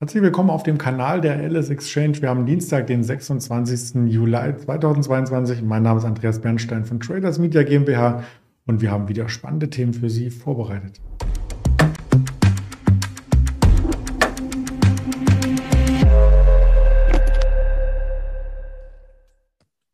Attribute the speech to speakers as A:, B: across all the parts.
A: Herzlich willkommen auf dem Kanal der LS Exchange. Wir haben Dienstag, den 26. Juli 2022. Mein Name ist Andreas Bernstein von Traders Media GmbH und wir haben wieder spannende Themen für Sie vorbereitet.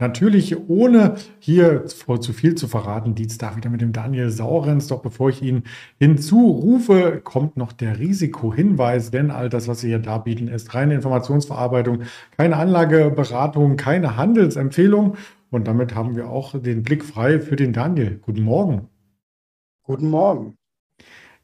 A: Natürlich ohne hier zu viel zu verraten, Dienstag wieder mit dem Daniel Saurens. Doch bevor ich ihn hinzurufe, kommt noch der Risikohinweis, denn all das, was Sie hier darbieten, ist reine Informationsverarbeitung, keine Anlageberatung, keine Handelsempfehlung. Und damit haben wir auch den Blick frei für den Daniel. Guten Morgen.
B: Guten Morgen.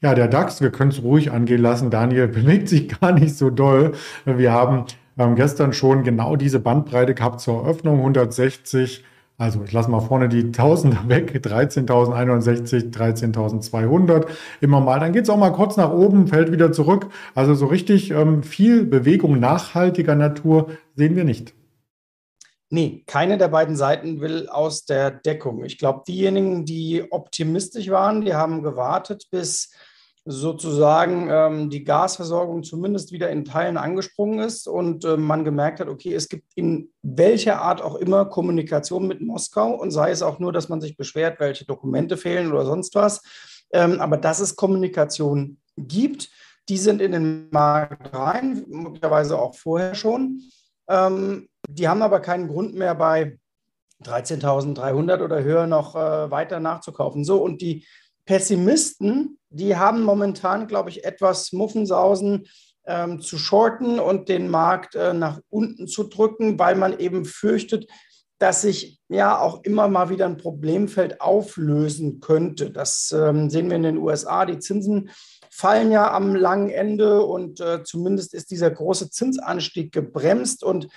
A: Ja, der DAX, wir können es ruhig angehen lassen. Daniel bewegt sich gar nicht so doll. Wir haben wir haben gestern schon genau diese Bandbreite gehabt zur Eröffnung, 160. Also ich lasse mal vorne die 1000 weg, 13.061, 13.200 immer mal. Dann geht es auch mal kurz nach oben, fällt wieder zurück. Also so richtig ähm, viel Bewegung nachhaltiger Natur sehen wir nicht.
B: Nee, keine der beiden Seiten will aus der Deckung. Ich glaube, diejenigen, die optimistisch waren, die haben gewartet, bis sozusagen ähm, die Gasversorgung zumindest wieder in Teilen angesprungen ist und äh, man gemerkt hat, okay, es gibt in welcher Art auch immer Kommunikation mit Moskau und sei es auch nur, dass man sich beschwert, welche Dokumente fehlen oder sonst was. Ähm, aber dass es Kommunikation gibt, die sind in den Markt rein, möglicherweise auch vorher schon. Ähm, die haben aber keinen Grund mehr bei 13.300 oder höher noch äh, weiter nachzukaufen. So, und die Pessimisten, die haben momentan, glaube ich, etwas Muffensausen ähm, zu shorten und den Markt äh, nach unten zu drücken, weil man eben fürchtet, dass sich ja auch immer mal wieder ein Problemfeld auflösen könnte. Das ähm, sehen wir in den USA. Die Zinsen fallen ja am langen Ende und äh, zumindest ist dieser große Zinsanstieg gebremst und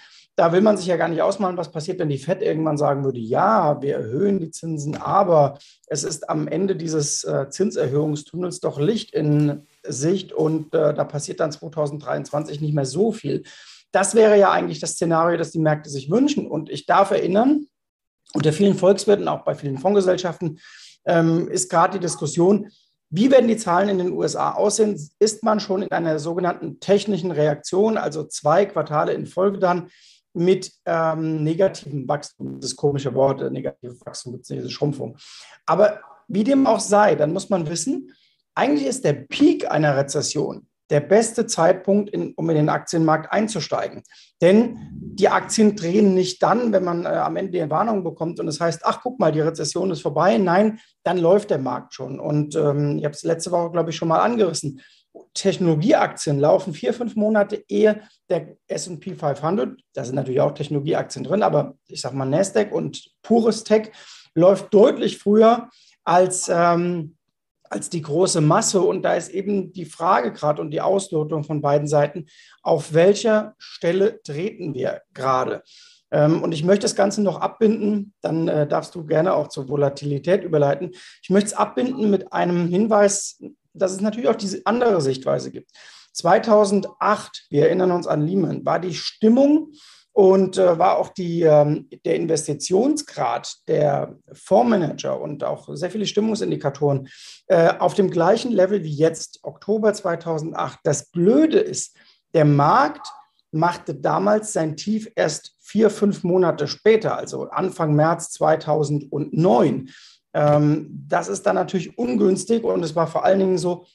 B: da will man sich ja gar nicht ausmalen, was passiert, wenn die FED irgendwann sagen würde, ja, wir erhöhen die Zinsen, aber es ist am Ende dieses äh, Zinserhöhungstunnels doch Licht in Sicht und äh, da passiert dann 2023 nicht mehr so viel. Das wäre ja eigentlich das Szenario, das die Märkte sich wünschen. Und ich darf erinnern, unter vielen Volkswirten, auch bei vielen Fondsgesellschaften, ähm, ist gerade die Diskussion, wie werden die Zahlen in den USA aussehen? Ist man schon in einer sogenannten technischen Reaktion, also zwei Quartale in Folge dann mit ähm, negativem Wachstum. Das komische Wort, negatives Wachstum gibt es diese Schrumpfung. Aber wie dem auch sei, dann muss man wissen, eigentlich ist der Peak einer Rezession der beste Zeitpunkt, in, um in den Aktienmarkt einzusteigen. Denn die Aktien drehen nicht dann, wenn man äh, am Ende die Warnung bekommt und es heißt, ach guck mal, die Rezession ist vorbei. Nein, dann läuft der Markt schon. Und ähm, ich habe es letzte Woche, glaube ich, schon mal angerissen. Technologieaktien laufen vier, fünf Monate ehe der SP 500. Da sind natürlich auch Technologieaktien drin, aber ich sage mal Nasdaq und pures Tech läuft deutlich früher als, ähm, als die große Masse. Und da ist eben die Frage gerade und die Auslotung von beiden Seiten, auf welcher Stelle treten wir gerade? Ähm, und ich möchte das Ganze noch abbinden, dann äh, darfst du gerne auch zur Volatilität überleiten. Ich möchte es abbinden mit einem Hinweis dass es natürlich auch diese andere Sichtweise gibt. 2008, wir erinnern uns an Lehman, war die Stimmung und äh, war auch die, ähm, der Investitionsgrad der Fondsmanager und auch sehr viele Stimmungsindikatoren äh, auf dem gleichen Level wie jetzt, Oktober 2008. Das Blöde ist, der Markt machte damals sein Tief erst vier, fünf Monate später, also Anfang März 2009. Ähm, das ist dann natürlich ungünstig und es war vor allen Dingen so,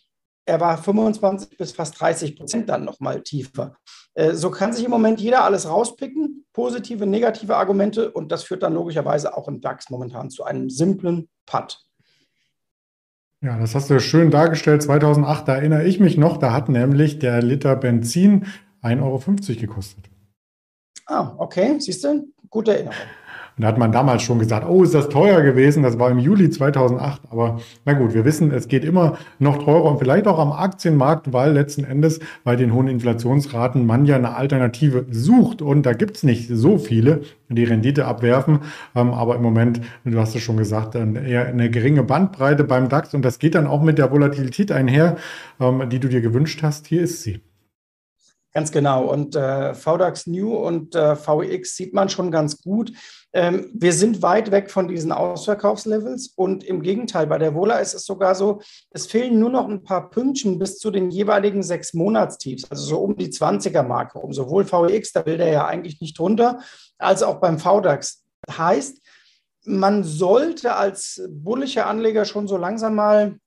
B: er war 25 bis fast 30 Prozent dann nochmal tiefer. Äh, so kann sich im Moment jeder alles rauspicken, positive, negative Argumente und das führt dann logischerweise auch im DAX momentan zu einem simplen Putt.
A: Ja, das hast du schön dargestellt. 2008, da erinnere ich mich noch, da hat nämlich der Liter Benzin 1,50 Euro gekostet.
B: Ah, okay, siehst du, gute Erinnerung.
A: Und da hat man damals schon gesagt, oh, ist das teuer gewesen. Das war im Juli 2008. Aber na gut, wir wissen, es geht immer noch teurer und vielleicht auch am Aktienmarkt, weil letzten Endes bei den hohen Inflationsraten man ja eine Alternative sucht. Und da gibt's nicht so viele, die Rendite abwerfen. Ähm, aber im Moment, du hast es schon gesagt, eher eine geringe Bandbreite beim DAX. Und das geht dann auch mit der Volatilität einher, ähm, die du dir gewünscht hast. Hier ist sie.
B: Ganz genau. Und äh, VDAX New und äh, VEX sieht man schon ganz gut. Ähm, wir sind weit weg von diesen Ausverkaufslevels und im Gegenteil, bei der Vola ist es sogar so, es fehlen nur noch ein paar Pünktchen bis zu den jeweiligen sechs Monatstiefs, also so um die 20er-Marke um. Sowohl VEX, da will der ja eigentlich nicht runter, als auch beim VDAX. Heißt, man sollte als bullischer Anleger schon so langsam mal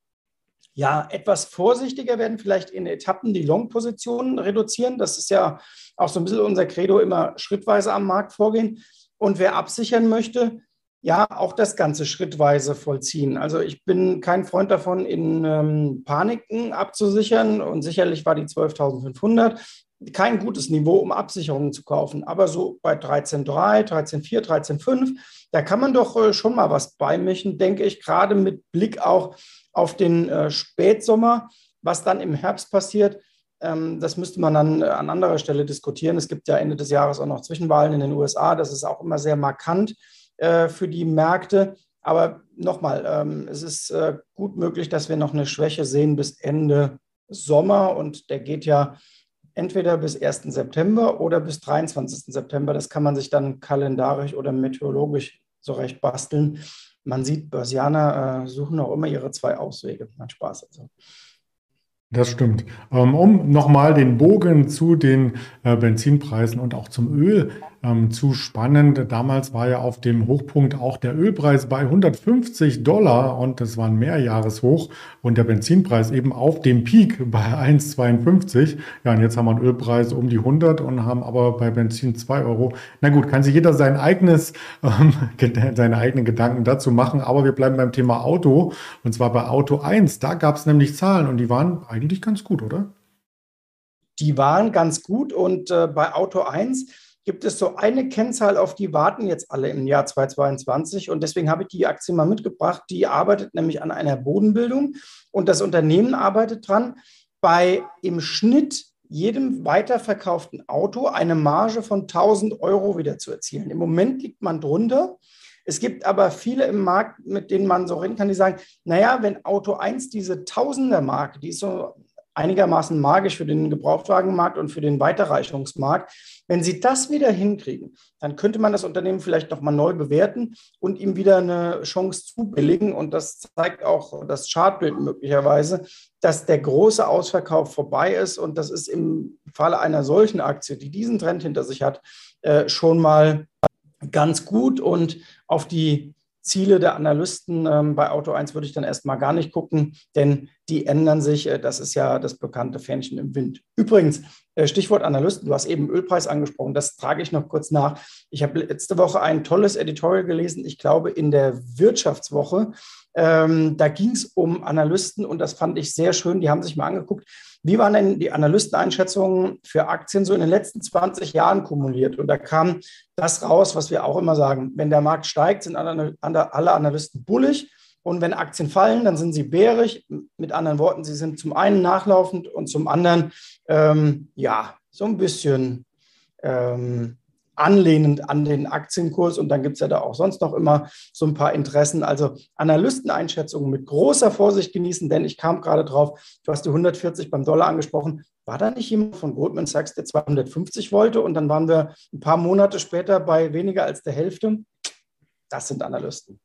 B: ja, etwas vorsichtiger werden, vielleicht in Etappen die Long-Positionen reduzieren. Das ist ja auch so ein bisschen unser Credo, immer schrittweise am Markt vorgehen. Und wer absichern möchte, ja, auch das Ganze schrittweise vollziehen. Also ich bin kein Freund davon, in ähm, Paniken abzusichern und sicherlich war die 12.500 kein gutes Niveau, um Absicherungen zu kaufen. Aber so bei 13.3, 13.4, 13.5, da kann man doch äh, schon mal was beimischen, denke ich, gerade mit Blick auch auf den äh, Spätsommer. Was dann im Herbst passiert, ähm, das müsste man dann äh, an anderer Stelle diskutieren. Es gibt ja Ende des Jahres auch noch Zwischenwahlen in den USA. Das ist auch immer sehr markant für die Märkte. Aber nochmal, ähm, es ist gut möglich, dass wir noch eine Schwäche sehen bis Ende Sommer. Und der geht ja entweder bis 1. September oder bis 23. September. Das kann man sich dann kalendarisch oder meteorologisch zurecht basteln. Man sieht, Börsianer äh, suchen auch immer ihre zwei Auswege. Hat Spaß also.
A: Das stimmt. Ähm, um nochmal den Bogen zu den äh, Benzinpreisen und auch zum Öl ähm, zu spannen. Damals war ja auf dem Hochpunkt auch der Ölpreis bei 150 Dollar und das war ein Mehrjahreshoch und der Benzinpreis eben auf dem Peak bei 1,52. Ja, und jetzt haben wir einen Ölpreis um die 100 und haben aber bei Benzin 2 Euro. Na gut, kann sich jeder sein eigenes, ähm, seine eigenen Gedanken dazu machen, aber wir bleiben beim Thema Auto und zwar bei Auto 1. Da gab es nämlich Zahlen und die waren eigentlich ganz gut, oder?
B: Die waren ganz gut und äh, bei Auto 1 gibt es so eine Kennzahl, auf die warten jetzt alle im Jahr 2022 und deswegen habe ich die Aktie mal mitgebracht. Die arbeitet nämlich an einer Bodenbildung und das Unternehmen arbeitet dran, bei im Schnitt jedem weiterverkauften Auto eine Marge von 1000 Euro wieder zu erzielen. Im Moment liegt man drunter. Es gibt aber viele im Markt, mit denen man so reden kann, die sagen, naja, wenn Auto 1 diese Tausender-Marke, die ist so einigermaßen magisch für den Gebrauchtwagenmarkt und für den Weiterreichungsmarkt, wenn Sie das wieder hinkriegen, dann könnte man das Unternehmen vielleicht nochmal neu bewerten und ihm wieder eine Chance zubilligen. Und das zeigt auch das Chartbild möglicherweise, dass der große Ausverkauf vorbei ist. Und das ist im Falle einer solchen Aktie, die diesen Trend hinter sich hat, äh, schon mal ganz gut und auf die Ziele der Analysten ähm, bei Auto 1 würde ich dann erstmal gar nicht gucken, denn die ändern sich. Äh, das ist ja das bekannte Fähnchen im Wind. Übrigens, äh, Stichwort Analysten, du hast eben Ölpreis angesprochen, das trage ich noch kurz nach. Ich habe letzte Woche ein tolles Editorial gelesen, ich glaube in der Wirtschaftswoche. Ähm, da ging es um Analysten und das fand ich sehr schön. Die haben sich mal angeguckt, wie waren denn die Analysteneinschätzungen für Aktien so in den letzten 20 Jahren kumuliert? Und da kam das raus, was wir auch immer sagen. Wenn der Markt steigt, sind alle Analysten bullig. Und wenn Aktien fallen, dann sind sie bärig. Mit anderen Worten, sie sind zum einen nachlaufend und zum anderen, ähm, ja, so ein bisschen ähm, anlehnend an den Aktienkurs. Und dann gibt es ja da auch sonst noch immer so ein paar Interessen. Also Analysteneinschätzungen mit großer Vorsicht genießen, denn ich kam gerade drauf, du hast die 140 beim Dollar angesprochen. War da nicht jemand von Goldman Sachs, der 250 wollte? Und dann waren wir ein paar Monate später bei weniger als der Hälfte. Das sind Analysten.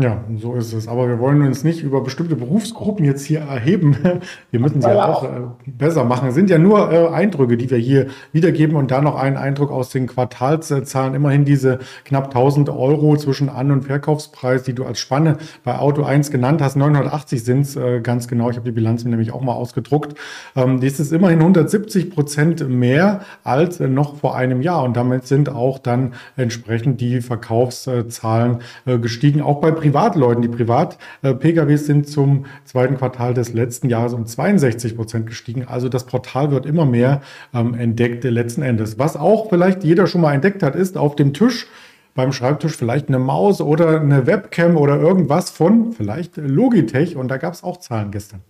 A: Ja, so ist es. Aber wir wollen uns nicht über bestimmte Berufsgruppen jetzt hier erheben. Wir müssen sie ja auch äh, besser machen. Es sind ja nur äh, Eindrücke, die wir hier wiedergeben und da noch einen Eindruck aus den Quartalszahlen. Immerhin diese knapp 1000 Euro zwischen An- und Verkaufspreis, die du als Spanne bei Auto 1 genannt hast. 980 sind es äh, ganz genau. Ich habe die Bilanz nämlich auch mal ausgedruckt. Ähm, das ist immerhin 170 Prozent mehr als äh, noch vor einem Jahr. Und damit sind auch dann entsprechend die Verkaufszahlen äh, gestiegen. Auch bei Privatleuten. Die Privat-PKWs sind zum zweiten Quartal des letzten Jahres um 62 Prozent gestiegen. Also das Portal wird immer mehr ähm, entdeckt letzten Endes. Was auch vielleicht jeder schon mal entdeckt hat, ist auf dem Tisch beim Schreibtisch vielleicht eine Maus oder eine Webcam oder irgendwas von vielleicht Logitech. Und da gab es auch Zahlen gestern.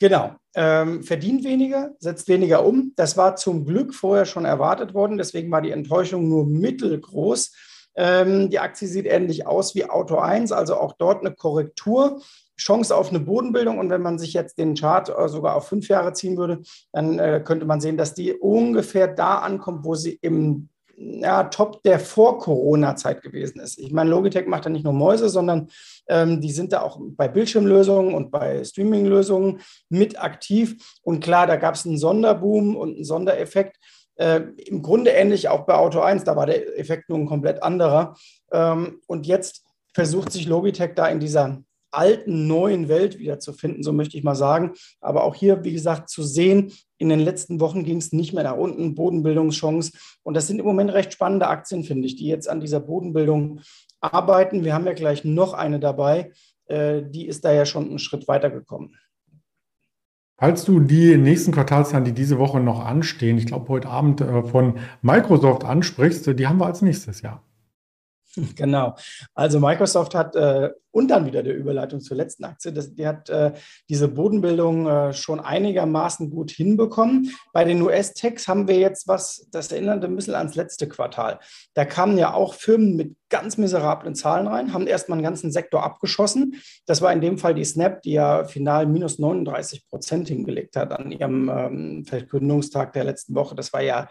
B: Genau. Ähm, verdient weniger, setzt weniger um. Das war zum Glück vorher schon erwartet worden. Deswegen war die Enttäuschung nur mittelgroß. Ähm, die Aktie sieht ähnlich aus wie Auto 1, also auch dort eine Korrektur. Chance auf eine Bodenbildung. Und wenn man sich jetzt den Chart äh, sogar auf fünf Jahre ziehen würde, dann äh, könnte man sehen, dass die ungefähr da ankommt, wo sie im ja, Top der Vor-Corona-Zeit gewesen ist. Ich meine, Logitech macht da nicht nur Mäuse, sondern ähm, die sind da auch bei Bildschirmlösungen und bei Streaming-Lösungen mit aktiv. Und klar, da gab es einen Sonderboom und einen Sondereffekt. Äh, Im Grunde ähnlich auch bei Auto 1, da war der Effekt nun komplett anderer. Ähm, und jetzt versucht sich Logitech da in dieser alten, neuen Welt wiederzufinden, so möchte ich mal sagen. Aber auch hier, wie gesagt, zu sehen, in den letzten Wochen ging es nicht mehr nach unten, Bodenbildungschance. Und das sind im Moment recht spannende Aktien, finde ich, die jetzt an dieser Bodenbildung arbeiten. Wir haben ja gleich noch eine dabei, äh, die ist da ja schon einen Schritt weitergekommen.
A: Falls du die nächsten Quartalszahlen, die diese Woche noch anstehen, ich glaube heute Abend äh, von Microsoft ansprichst, die haben wir als nächstes Jahr.
B: Genau. Also Microsoft hat äh, und dann wieder der Überleitung zur letzten Aktie, das, die hat äh, diese Bodenbildung äh, schon einigermaßen gut hinbekommen. Bei den US-Techs haben wir jetzt was, das erinnert ein bisschen ans letzte Quartal. Da kamen ja auch Firmen mit ganz miserablen Zahlen rein, haben erstmal einen ganzen Sektor abgeschossen. Das war in dem Fall die Snap, die ja final minus 39 Prozent hingelegt hat an ihrem ähm, Verkündungstag der letzten Woche. Das war ja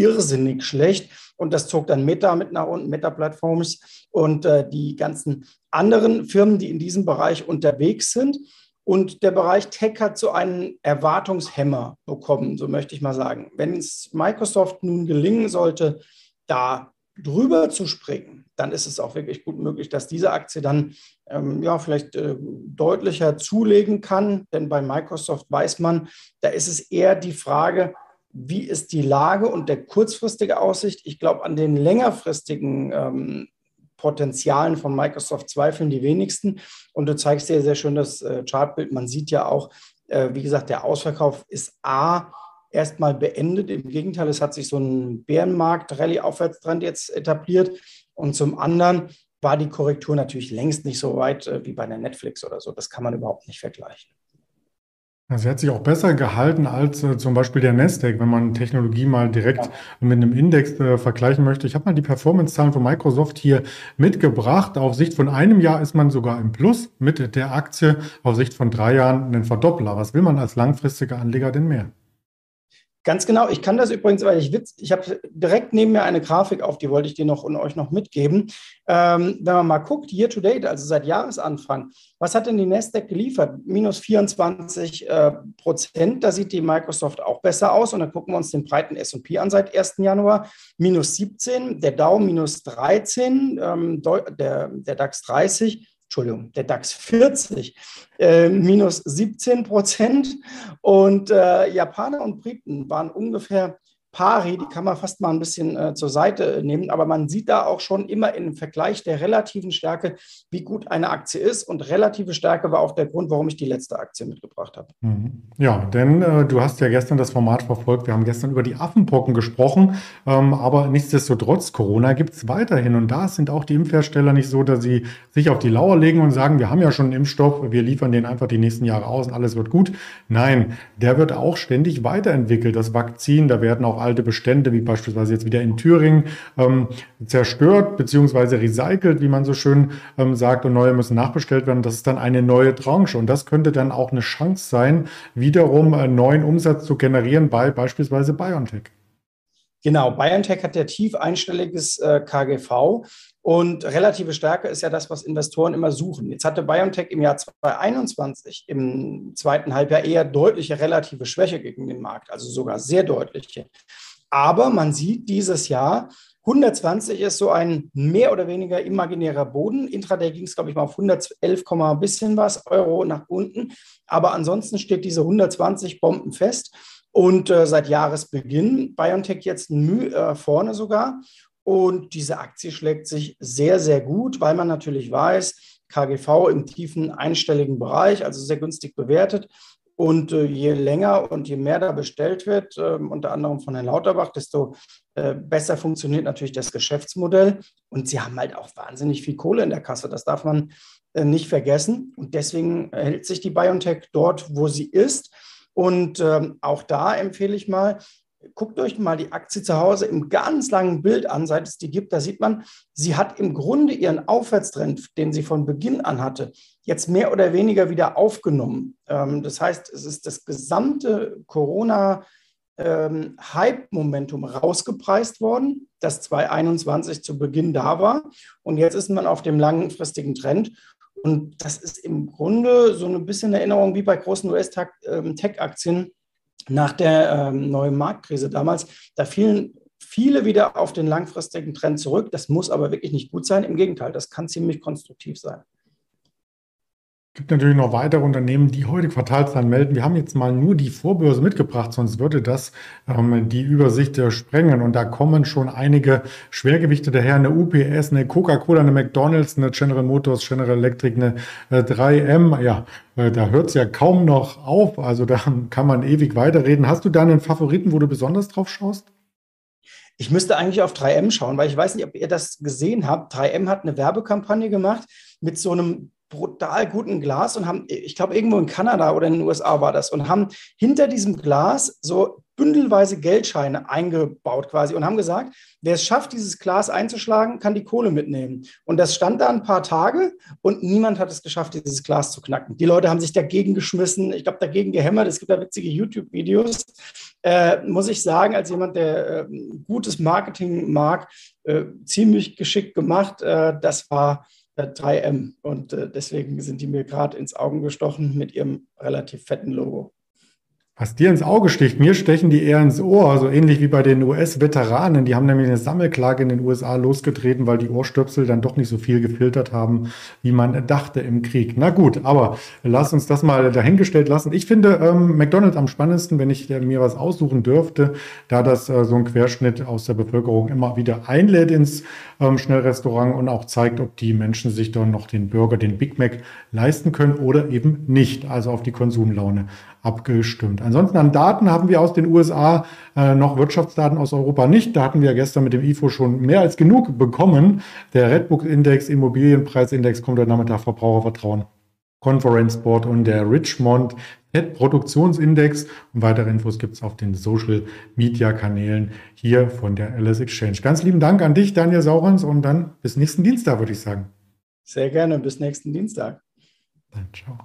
B: irrsinnig schlecht. Und das zog dann Meta mit nach unten, Meta Platforms und äh, die ganzen anderen Firmen, die in diesem Bereich unterwegs sind. Und der Bereich Tech hat so einen Erwartungshemmer bekommen, so möchte ich mal sagen. Wenn es Microsoft nun gelingen sollte, da drüber zu springen, dann ist es auch wirklich gut möglich, dass diese Aktie dann ähm, ja vielleicht äh, deutlicher zulegen kann. Denn bei Microsoft weiß man, da ist es eher die Frage, wie ist die Lage und der kurzfristige Aussicht? Ich glaube, an den längerfristigen ähm, Potenzialen von Microsoft zweifeln die wenigsten. Und du zeigst dir sehr schön das äh, Chartbild. Man sieht ja auch, äh, wie gesagt, der Ausverkauf ist A erstmal beendet. Im Gegenteil, es hat sich so ein Bärenmarkt-Rallye-Aufwärtstrend jetzt etabliert. Und zum anderen war die Korrektur natürlich längst nicht so weit äh, wie bei der Netflix oder so. Das kann man überhaupt nicht vergleichen.
A: Sie hat sich auch besser gehalten als äh, zum Beispiel der Nasdaq, wenn man Technologie mal direkt ja. mit einem Index äh, vergleichen möchte. Ich habe mal die Performance-Zahlen von Microsoft hier mitgebracht. Auf Sicht von einem Jahr ist man sogar im Plus mit der Aktie. Auf Sicht von drei Jahren ein Verdoppler. Was will man als langfristiger Anleger denn mehr?
B: Ganz genau. Ich kann das übrigens, weil ich witz, ich habe direkt neben mir eine Grafik auf, die wollte ich dir noch und euch noch mitgeben. Ähm, wenn man mal guckt, year to date, also seit Jahresanfang, was hat denn die Nasdaq geliefert? Minus 24 äh, Prozent. Da sieht die Microsoft auch besser aus. Und dann gucken wir uns den breiten S&P an seit 1. Januar. Minus 17, der Dow minus 13, ähm, der, der DAX 30 Entschuldigung, der DAX 40 äh, minus 17 Prozent. Und äh, Japaner und Briten waren ungefähr pari, die kann man fast mal ein bisschen äh, zur Seite nehmen, aber man sieht da auch schon immer im Vergleich der relativen Stärke, wie gut eine Aktie ist und relative Stärke war auch der Grund, warum ich die letzte Aktie mitgebracht habe.
A: Mhm. Ja, denn äh, du hast ja gestern das Format verfolgt, wir haben gestern über die Affenpocken gesprochen, ähm, aber nichtsdestotrotz, Corona gibt es weiterhin und da sind auch die Impfhersteller nicht so, dass sie sich auf die Lauer legen und sagen, wir haben ja schon einen Impfstoff, wir liefern den einfach die nächsten Jahre aus und alles wird gut. Nein, der wird auch ständig weiterentwickelt. Das Vakzin, da werden auch alte Bestände, wie beispielsweise jetzt wieder in Thüringen, ähm, zerstört bzw. recycelt, wie man so schön ähm, sagt, und neue müssen nachbestellt werden. Das ist dann eine neue Tranche und das könnte dann auch eine Chance sein, wiederum einen neuen Umsatz zu generieren bei beispielsweise BioNTech.
B: Genau, BioNTech hat ja tief einstelliges äh, KGV und relative Stärke ist ja das, was Investoren immer suchen. Jetzt hatte BioNTech im Jahr 2021 im zweiten Halbjahr eher deutliche relative Schwäche gegen den Markt, also sogar sehr deutliche. Aber man sieht dieses Jahr, 120 ist so ein mehr oder weniger imaginärer Boden. Intraday ging es, glaube ich, mal auf 111, bisschen was Euro nach unten. Aber ansonsten steht diese 120 Bomben fest. Und äh, seit Jahresbeginn BioNTech jetzt Mühe äh, vorne sogar. Und diese Aktie schlägt sich sehr, sehr gut, weil man natürlich weiß, KGV im tiefen einstelligen Bereich, also sehr günstig bewertet. Und äh, je länger und je mehr da bestellt wird, äh, unter anderem von Herrn Lauterbach, desto äh, besser funktioniert natürlich das Geschäftsmodell. Und sie haben halt auch wahnsinnig viel Kohle in der Kasse. Das darf man äh, nicht vergessen. Und deswegen hält sich die BioNTech dort, wo sie ist. Und ähm, auch da empfehle ich mal, guckt euch mal die Aktie zu Hause im ganz langen Bild an, seit es die gibt. Da sieht man, sie hat im Grunde ihren Aufwärtstrend, den sie von Beginn an hatte, jetzt mehr oder weniger wieder aufgenommen. Ähm, das heißt, es ist das gesamte Corona- ähm, Hype-Momentum rausgepreist worden, das 2021 zu Beginn da war. Und jetzt ist man auf dem langfristigen Trend. Und das ist im Grunde so ein bisschen Erinnerung wie bei großen US-Tech-Aktien nach der ähm, neuen Marktkrise damals. Da fielen viele wieder auf den langfristigen Trend zurück. Das muss aber wirklich nicht gut sein. Im Gegenteil, das kann ziemlich konstruktiv sein.
A: Gibt natürlich noch weitere Unternehmen, die heute Quartalszahlen melden. Wir haben jetzt mal nur die Vorbörse mitgebracht, sonst würde das ähm, die Übersicht äh, sprengen. Und da kommen schon einige Schwergewichte daher. Eine UPS, eine Coca-Cola, eine McDonalds, eine General Motors, General Electric, eine äh, 3M. Ja, äh, da hört es ja kaum noch auf. Also da kann man ewig weiterreden. Hast du da einen Favoriten, wo du besonders drauf schaust?
B: Ich müsste eigentlich auf 3M schauen, weil ich weiß nicht, ob ihr das gesehen habt. 3M hat eine Werbekampagne gemacht mit so einem brutal guten Glas und haben, ich glaube, irgendwo in Kanada oder in den USA war das, und haben hinter diesem Glas so bündelweise Geldscheine eingebaut quasi und haben gesagt, wer es schafft, dieses Glas einzuschlagen, kann die Kohle mitnehmen. Und das stand da ein paar Tage und niemand hat es geschafft, dieses Glas zu knacken. Die Leute haben sich dagegen geschmissen, ich glaube, dagegen gehämmert. Es gibt da witzige YouTube-Videos. Äh, muss ich sagen, als jemand, der äh, gutes Marketing mag, äh, ziemlich geschickt gemacht. Äh, das war 3M. Und äh, deswegen sind die mir gerade ins Auge gestochen mit ihrem relativ fetten Logo.
A: Was dir ins Auge sticht, mir stechen die eher ins Ohr, so ähnlich wie bei den US-Veteranen. Die haben nämlich eine Sammelklage in den USA losgetreten, weil die Ohrstöpsel dann doch nicht so viel gefiltert haben, wie man dachte im Krieg. Na gut, aber lass uns das mal dahingestellt lassen. Ich finde ähm, McDonald's am spannendsten, wenn ich äh, mir was aussuchen dürfte, da das äh, so ein Querschnitt aus der Bevölkerung immer wieder einlädt ins ähm, Schnellrestaurant und auch zeigt, ob die Menschen sich dann noch den Burger, den Big Mac leisten können oder eben nicht. Also auf die Konsumlaune abgestimmt. Ansonsten an Daten haben wir aus den USA äh, noch Wirtschaftsdaten aus Europa nicht. Da hatten wir gestern mit dem IFO schon mehr als genug bekommen. Der Redbook-Index, Immobilienpreisindex kommt heute Nachmittag, Verbrauchervertrauen. Conference Board und der Richmond Fed Produktionsindex. Und weitere Infos gibt es auf den Social Media Kanälen hier von der LS Exchange. Ganz lieben Dank an dich, Daniel Saurens, und dann bis nächsten Dienstag, würde ich sagen.
B: Sehr gerne, bis nächsten Dienstag.
A: Dann ciao.